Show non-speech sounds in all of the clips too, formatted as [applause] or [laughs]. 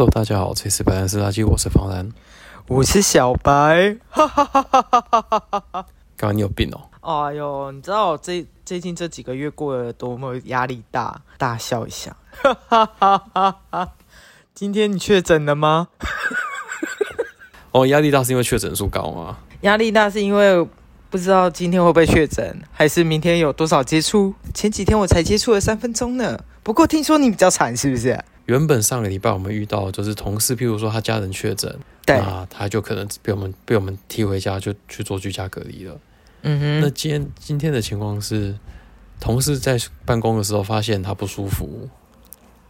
Hello，大家好，这里是白兰斯垃圾，我是方兰，我是小白，哈哈哈哈哈哈哈哈哈！刚刚你有病哦？哎呦，你知道我最最近这几个月过得多么压力大？大笑一下，哈哈哈哈哈！今天你确诊了吗？[laughs] 哦，压力大是因为确诊数高吗？压力大是因为不知道今天会不会确诊，还是明天有多少接触？前几天我才接触了三分钟呢。不过听说你比较惨，是不是？原本上个礼拜我们遇到就是同事，譬如说他家人确诊，对，那他就可能被我们被我们踢回家，就去做居家隔离了。嗯哼。那今天今天的情况是，同事在办公的时候发现他不舒服，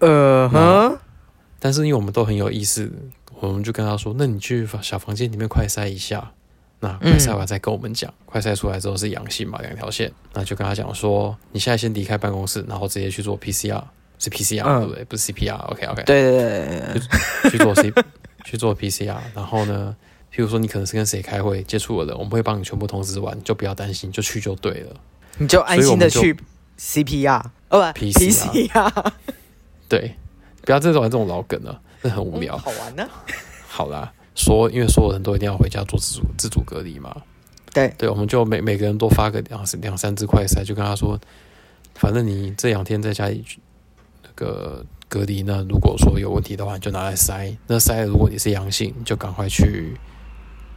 呃哼，但是因为我们都很有意思，我们就跟他说：“那你去小房间里面快筛一下。”那快筛完再跟我们讲，嗯、快筛出来之后是阳性嘛，两条线，那就跟他讲说：“你现在先离开办公室，然后直接去做 PCR。”是 PCR、嗯、对不对？不是 CPR。OK。对对对，去做 C [laughs] 去做 PCR，然后呢，譬如说你可能是跟谁开会接触了人，我们会帮你全部通知完，就不要担心，就去就对了。你就安心的去 CPR 哦不 PCR。对，不要再玩这种老梗了，那很无聊。嗯、好玩呢。好啦，说因为所有人都一定要回家做自主自主隔离嘛。对对，我们就每每个人都发个两两三支快筛，就跟他说，反正你这两天在家里。个隔离呢，如果说有问题的话，你就拿来筛。那筛，如果你是阳性，就赶快去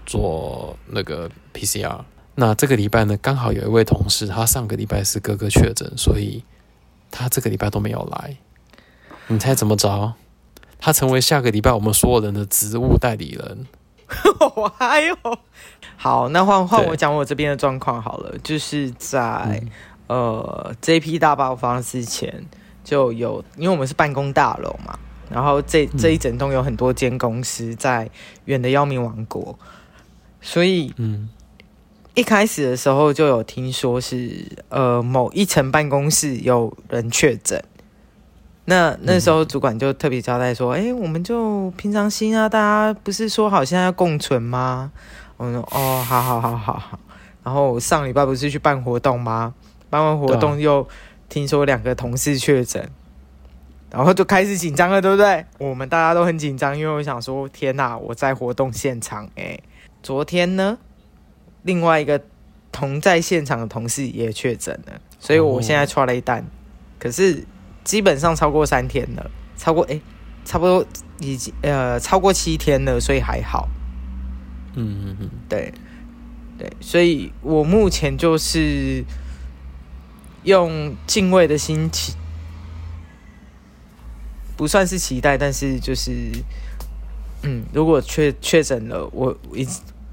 做那个 PCR。那这个礼拜呢，刚好有一位同事，他上个礼拜是哥哥确诊，所以他这个礼拜都没有来。你猜怎么着？他成为下个礼拜我们所有人的职务代理人。[laughs] 哎呦好，那换换我讲我这边的状况好了，就是在、嗯、呃这批大爆发之前。就有，因为我们是办公大楼嘛，然后这这一整栋有很多间公司在远的要命王国，所以，嗯，一开始的时候就有听说是呃某一层办公室有人确诊，那那时候主管就特别交代说，哎、嗯欸，我们就平常心啊，大家不是说好现在要共存吗？我说哦，好好好好好，然后上礼拜不是去办活动吗？办完活动又。听说两个同事确诊，然后就开始紧张了，对不对？我们大家都很紧张，因为我想说，天哪，我在活动现场哎。昨天呢，另外一个同在现场的同事也确诊了，所以我现在剉了一单。可是基本上超过三天了，超过哎，差不多已经呃超过七天了，所以还好。嗯嗯嗯，对对，所以我目前就是。用敬畏的心情，不算是期待，但是就是，嗯，如果确确诊了，我已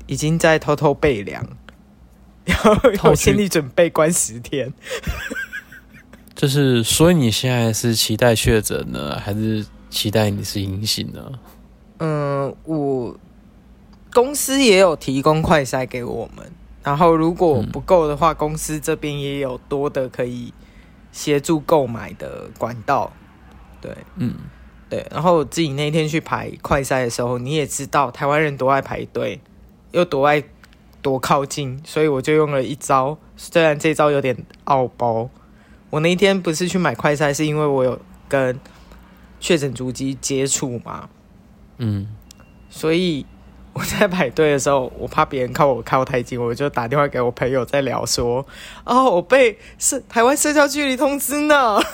已经在偷偷备粮，[laughs] 然后有心理准备关十天。[laughs] 就是，所以你现在是期待确诊呢，还是期待你是阴性呢？嗯，我公司也有提供快筛给我们。然后如果不够的话，嗯、公司这边也有多的可以协助购买的管道。对，嗯，对。然后我自己那天去排快筛的时候，你也知道台湾人多爱排队，又多爱多靠近，所以我就用了一招。虽然这招有点傲包，我那一天不是去买快筛，是因为我有跟确诊足迹接触嘛。嗯，所以。我在排队的时候，我怕别人靠我靠太近，我就打电话给我朋友在聊说：“哦，我被是台湾社交距离通知呢。[laughs] ”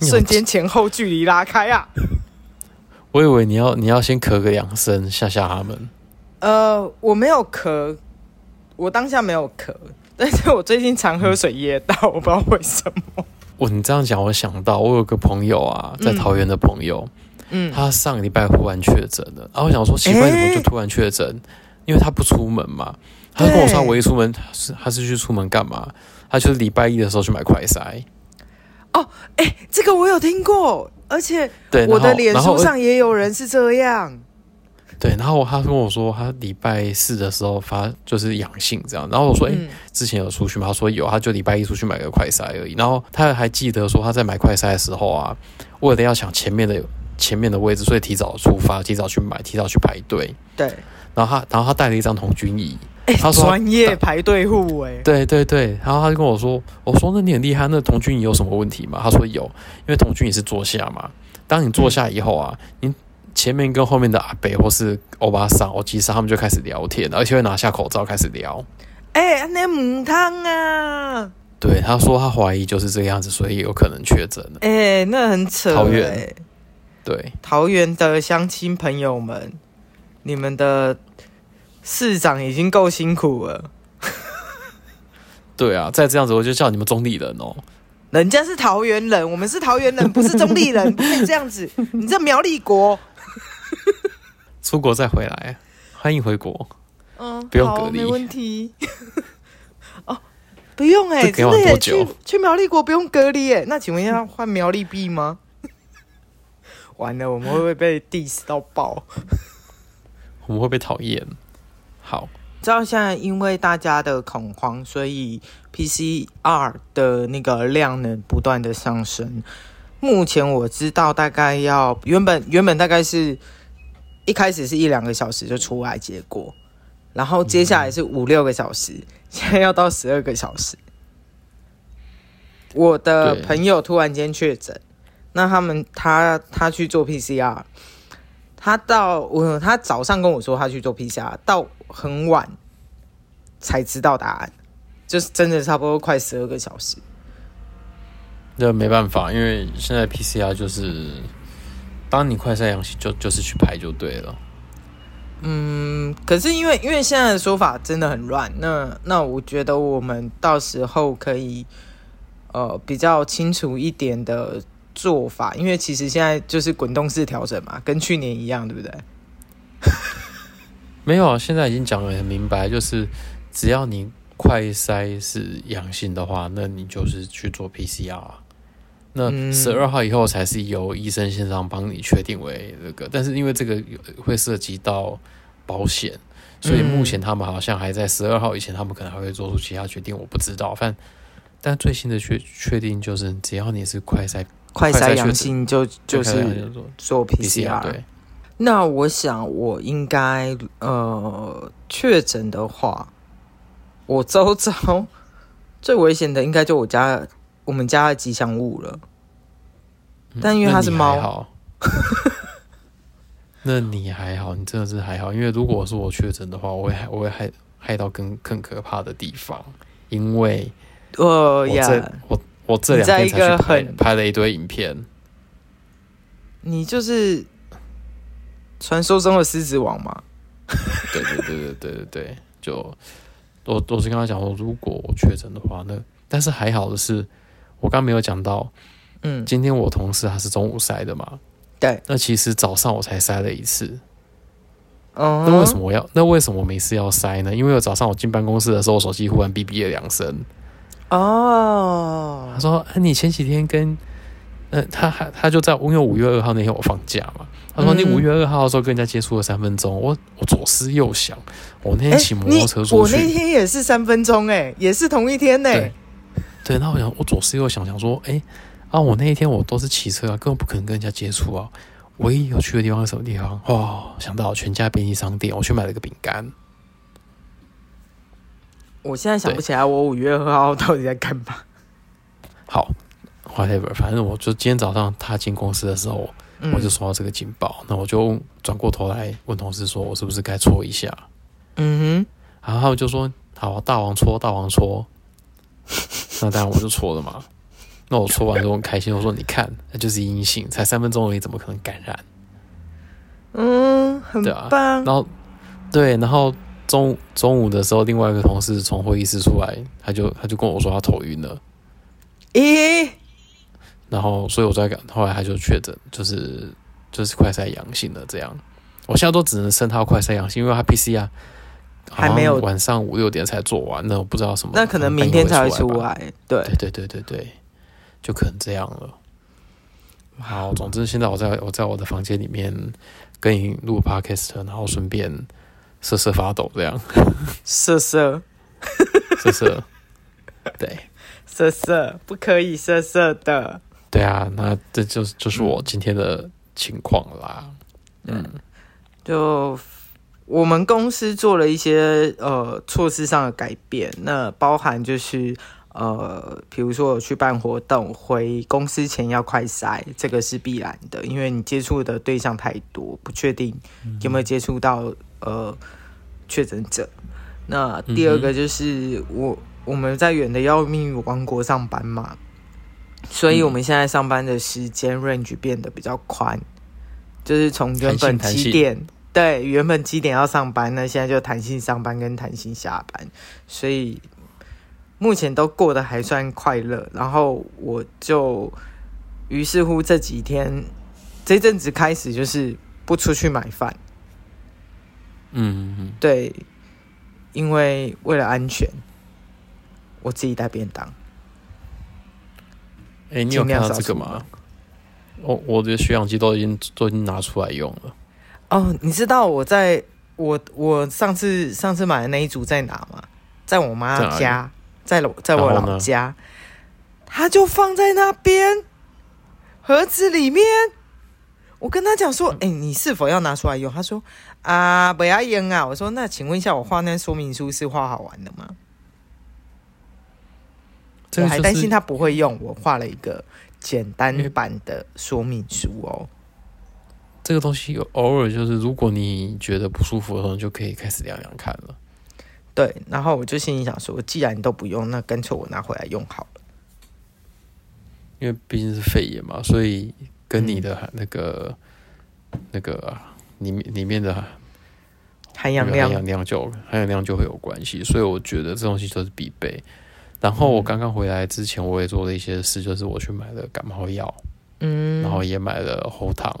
瞬间前后距离拉开啊！[laughs] 我以为你要你要先咳个两声吓吓他们。呃，我没有咳，我当下没有咳，但是我最近常喝水噎到，我不知道为什么。我你这样讲，我想到我有个朋友啊，在桃园的朋友。嗯嗯，他上个礼拜忽然确诊了，然后我想说奇怪，怎么就突然确诊？欸、因为他不出门嘛，他就跟我说，我一出门是他是去出门干嘛？他就是礼拜一的时候去买快筛。哦，哎、欸，这个我有听过，而且我的脸书上也有人是这样。对，然后他跟我说，他礼拜四的时候发就是阳性这样，然后我说，哎、欸，之前有出去吗？他说有，他就礼拜一出去买个快筛而已。然后他还记得说他在买快筛的时候啊，为了要抢前面的。前面的位置，所以提早出发，提早去买，提早去排队。对，然后他，然后他带了一张童军椅，欸、他说专业排队户哎，对对对，然后他就跟我说，我说那你很厉害，那童军椅有什么问题吗？他说有，因为童军椅是坐下嘛，当你坐下以后啊，你前面跟后面的阿伯或是欧巴桑、欧吉桑他们就开始聊天，而且会拿下口罩开始聊。哎、欸，那母汤啊！对，他说他怀疑就是这个样子，所以有可能确诊了。哎、欸，那很扯。桃园，对，桃园的乡亲朋友们，你们的市长已经够辛苦了。[laughs] 对啊，再这样子我就叫你们中立人哦。人家是桃园人，我们是桃园人，不是中立人，不可以这样子。[laughs] 你这苗栗国，出国再回来，欢迎回国。嗯，不用隔离，没问题。[laughs] 哦，不用哎、欸，真的耶，去去苗栗国不用隔离哎。那请问一下，换苗栗币吗？完了，我们会不会被 diss 到爆？[laughs] 我们会被讨厌。好。知道现在因为大家的恐慌，所以 PCR 的那个量呢不断的上升。目前我知道大概要原本原本大概是一开始是一两个小时就出来结果，然后接下来是五六个小时，现在要到十二个小时。我的朋友突然间确诊，那他们他他去做 PCR。他到我，他早上跟我说他去做 PCR，到很晚才知道答案，就是真的差不多快十二个小时。那没办法，因为现在 PCR 就是，当你快筛阳性就就是去排就对了。嗯，可是因为因为现在的说法真的很乱，那那我觉得我们到时候可以呃比较清楚一点的。做法，因为其实现在就是滚动式调整嘛，跟去年一样，对不对？[laughs] 没有，现在已经讲的很明白，就是只要你快筛是阳性的话，那你就是去做 PCR。那十二号以后才是由医生线上帮你确定为那个，但是因为这个会涉及到保险，所以目前他们好像还在十二号以前，他们可能还会做出其他决定，我不知道。反但最新的确确定就是，只要你是快筛。快筛阳性就就是做 PCR，对。那我想我应该呃确诊的话，我周遭最危险的应该就我家我们家的吉祥物了。但因为它是猫，那你还好，你真的是还好。因为如果是我确诊的话，我会害我会害害到更更可怕的地方，因为哦呀我。我这两天才去拍拍了一堆影片。你就是传说中的狮子王吗？对对对对对对对，就我我是跟他讲说，如果我确诊的话，那但是还好的是，我刚没有讲到，嗯，今天我同事他是中午筛的嘛，对，那其实早上我才筛了一次。哦，那为什么我要？那为什么我没事要塞呢？因为我早上我进办公室的时候，我手机忽然哔哔了两声。哦，他说：“哎，你前几天跟，呃，他还他就在，因为五月二号那天我放假嘛。他说你五月二号的时候跟人家接触了三分钟，我我左思右想，我那天骑摩托车出去，我那天也是三分钟，哎，也是同一天呢。对，那我想我左思右想想说，哎，啊，我那一天我都是骑车啊，根本不可能跟人家接触啊。唯一有去的地方是什么地方？哦，想到全家便利商店，我去买了个饼干。”我现在想不起来我五月二号到底在干嘛。好，whatever，反正我就今天早上踏进公司的时候，嗯、我就收到这个警报，那我就转过头来问同事说：“我是不是该搓一下？”嗯哼，然后他们就说：“好，大王搓，大王搓。”那当然我就搓了嘛。那我搓完之后很开心，我说：“你看，那就是阴性，才三分钟而已，怎么可能感染？”嗯，很棒。啊、然后，对，然后。中中午的时候，另外一个同事从会议室出来，他就他就跟我说他头晕了，咦？然后所以我在赶，后来他就确诊，就是就是快筛阳性了。这样，我现在都只能升他快筛阳性，因为他 PCR 还没有晚上五六点才做完，那我不知道什么，那可能明天才会出来。对对对对对对，就可能这样了。好，总之现在我在我在我的房间里面跟你录 Podcast，然后顺便。瑟瑟发抖，这样，瑟瑟，瑟瑟，[laughs] 对，瑟瑟不可以瑟瑟的，对啊，那这就是就是我今天的情况啦。嗯，就我们公司做了一些呃措施上的改变，那包含就是呃，比如说我去办活动，回公司前要快筛，这个是必然的，因为你接触的对象太多，不确定有没有接触到呃确诊者。那第二个就是我我们在远的要命王国上班嘛，所以我们现在上班的时间 range 变得比较宽，就是从原本几点，对，原本几点要上班，那现在就弹性上班跟弹性下班，所以目前都过得还算快乐。然后我就于是乎这几天这阵子开始就是不出去买饭，嗯嗯，对。因为为了安全，我自己带便当。哎、欸，你有看到这个吗？我我的血氧机都已经都已经拿出来用了。哦，你知道我在我我上次上次买的那一组在哪吗？在我妈家，在在，在我老家，他就放在那边盒子里面。我跟他讲说：“哎、欸，你是否要拿出来用？”他说。啊，不要用啊！我说，那请问一下，我画那说明书是画好玩的吗？我还担心他不会用，我画了一个简单版的说明书哦。这个东西偶尔就是，如果你觉得不舒服的时候，就可以开始量量看了。对，然后我就心里想说，既然你都不用，那干脆我拿回来用好了。因为毕竟是肺炎嘛，所以跟你的那个、嗯、那个。里面里面的含氧量，含氧量就含氧量就会有关系，所以我觉得这东西都是必备。然后我刚刚回来之前，我也做了一些事，就是我去买了感冒药，嗯，然后也买了喉糖，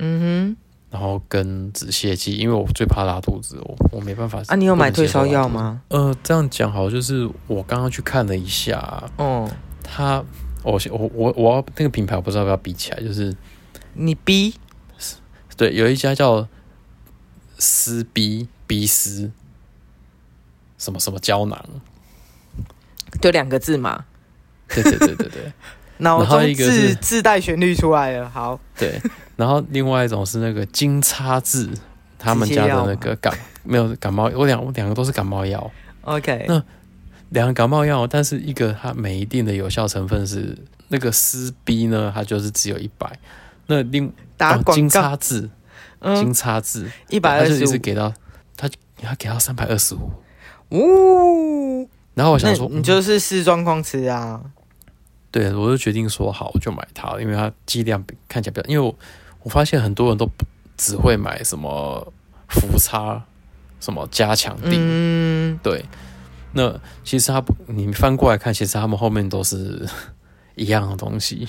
嗯哼，然后跟止泻剂，因为我最怕拉肚子，我我没办法。啊，你有买退烧药吗？呃，这样讲好，就是我刚刚去看了一下，嗯，它，我我我我要那个品牌，我不知道要不要比起来，就是你逼。对，有一家叫斯 B B 斯，什么什么胶囊，就两个字嘛。对对对对对，[laughs] 脑中自自带旋律出来了。好，对，然后另外一种是那个金叉字，他们家的那个感没有感冒，我两我两个都是感冒药。OK，那两个感冒药，但是一个它每一定的有效成分是那个斯 B 呢，它就是只有一百。那另打广告、哦、金叉字，嗯、金叉字一百二十五，是给到他，他给到三百二十五，呜。然后我想说，你就是试状况吃啊。对，我就决定说好，我就买它，因为它剂量看起来比较，因为我我发现很多人都只会买什么氟差，什么加强錠，嗯，对。那其实他不，你翻过来看，其实他们后面都是 [laughs] 一样的东西。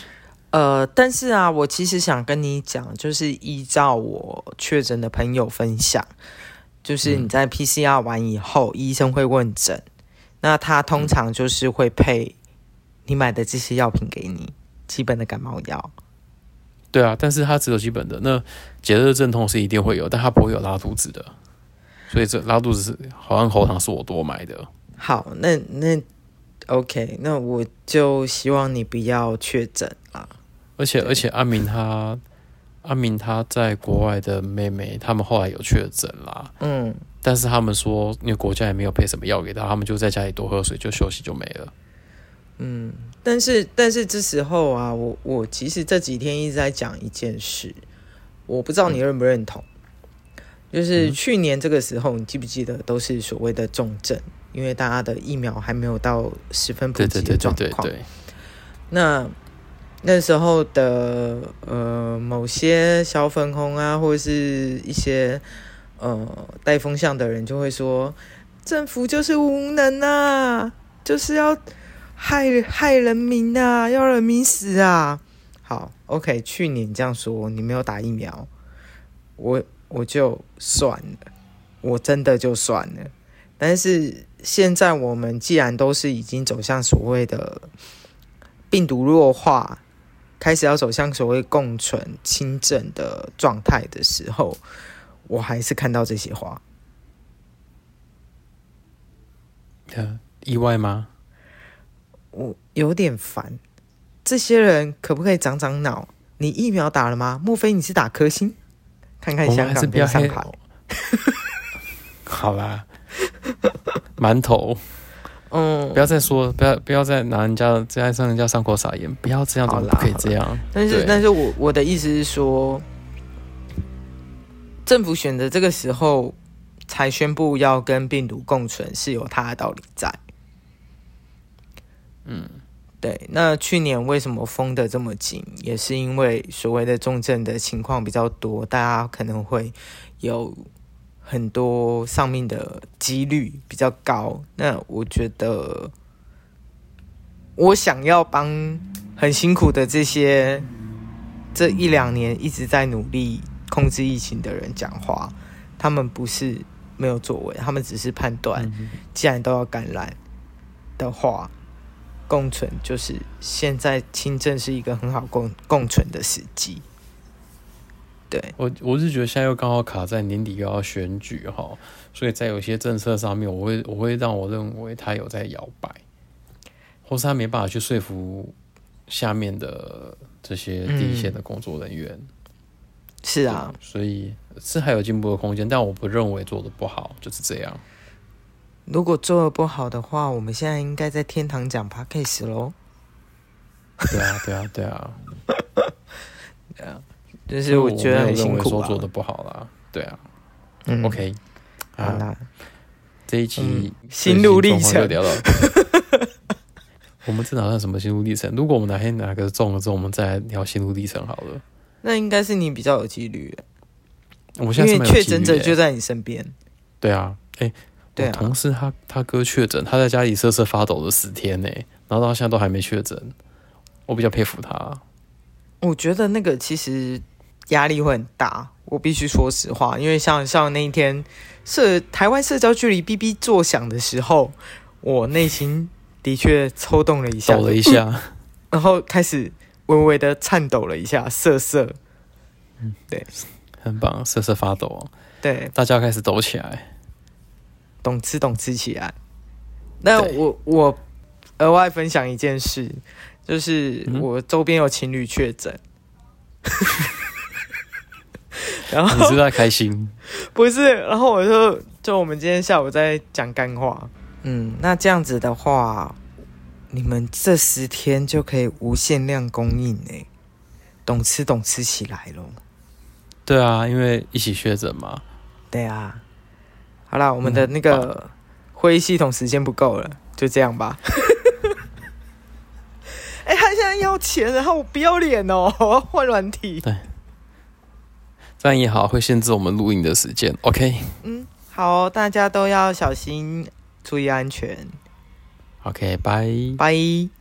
呃，但是啊，我其实想跟你讲，就是依照我确诊的朋友分享，就是你在 PCR 完以后，嗯、医生会问诊，那他通常就是会配你买的这些药品给你，基本的感冒药。对啊，但是它只有基本的，那解热镇痛是一定会有，但它不会有拉肚子的，所以这拉肚子是好像喉糖是我多买的。好，那那 OK，那我就希望你不要确诊啊。而且而且，阿明他阿明他在国外的妹妹，他们后来有确诊啦。嗯，但是他们说，因为国家也没有配什么药给他，他们就在家里多喝水，就休息就没了。嗯，但是但是这时候啊，我我其实这几天一直在讲一件事，我不知道你认不认同，嗯、就是去年这个时候，你记不记得都是所谓的重症，因为大家的疫苗还没有到十分普及的状况。那那时候的呃某些小粉红啊，或者是一些呃带风向的人就会说，政府就是无能啊，就是要害害人民啊，要人民死啊。好，OK，去年这样说，你没有打疫苗，我我就算了，我真的就算了。但是现在我们既然都是已经走向所谓的病毒弱化。开始要走向所谓共存轻症的状态的时候，我还是看到这些话。意外吗？我有点烦。这些人可不可以长长脑？你疫苗打了吗？莫非你是打科兴？看看香港跟上海。[laughs] 好啦，馒头。嗯，不要再说，不要不要再拿人家在上人家伤口撒盐，不要这样，怎么不可以这样？但是，但是我我的意思是说，政府选择这个时候才宣布要跟病毒共存，是有它的道理在。嗯，对。那去年为什么封的这么紧，也是因为所谓的重症的情况比较多，大家可能会有。很多上面的几率比较高，那我觉得我想要帮很辛苦的这些这一两年一直在努力控制疫情的人讲话，他们不是没有作为，他们只是判断，既然都要感染的话，共存就是现在清政是一个很好共共存的时机。对，我我是觉得现在又刚好卡在年底又要选举哈，所以在有些政策上面，我会我会让我认为他有在摇摆，或是他没办法去说服下面的这些第一线的工作人员。嗯、是啊，所以是还有进步的空间，但我不认为做的不好，就是这样。如果做的不好的话，我们现在应该在天堂讲 Podcast 喽。对啊，对啊，对啊，对啊。就是我觉得很辛苦啊，做的不好啦，对啊，嗯，OK，好啦，这一期心路历程聊到，[laughs] 我们这打算什么心路历程？如果我们哪天哪个中了之后，我们再来聊心路历程好了。那应该是你比较有几率，我现在因为确诊者就在你身边。对啊，哎，对啊，同事他他哥确诊，他在家里瑟瑟发抖了十天呢，然后到现在都还没确诊，我比较佩服他。我觉得那个其实。压力会很大，我必须说实话，因为像像那一天社台湾社交距离哔哔作响的时候，我内心的确抽动了一下，抖了一下，嗯，[laughs] 然后开始微微的颤抖了一下，瑟瑟，嗯，对，很棒，瑟瑟发抖，对，大家开始抖起来，懂吃懂吃起来。那我我额外分享一件事，就是我周边有情侣确诊。嗯 [laughs] 然后你是在开心？[laughs] 不是，然后我就就我们今天下午在讲干话。嗯，那这样子的话，你们这十天就可以无限量供应哎，懂吃懂吃起来咯。对啊，因为一起确诊嘛。对啊。好啦，我们的那个会议系统时间不够了，就这样吧。[laughs] 哎、欸，他现在要钱，然后我不要脸哦，我 [laughs] 要换软体。对。这样也好，会限制我们录音的时间。OK，嗯，好，大家都要小心，注意安全。OK，拜拜。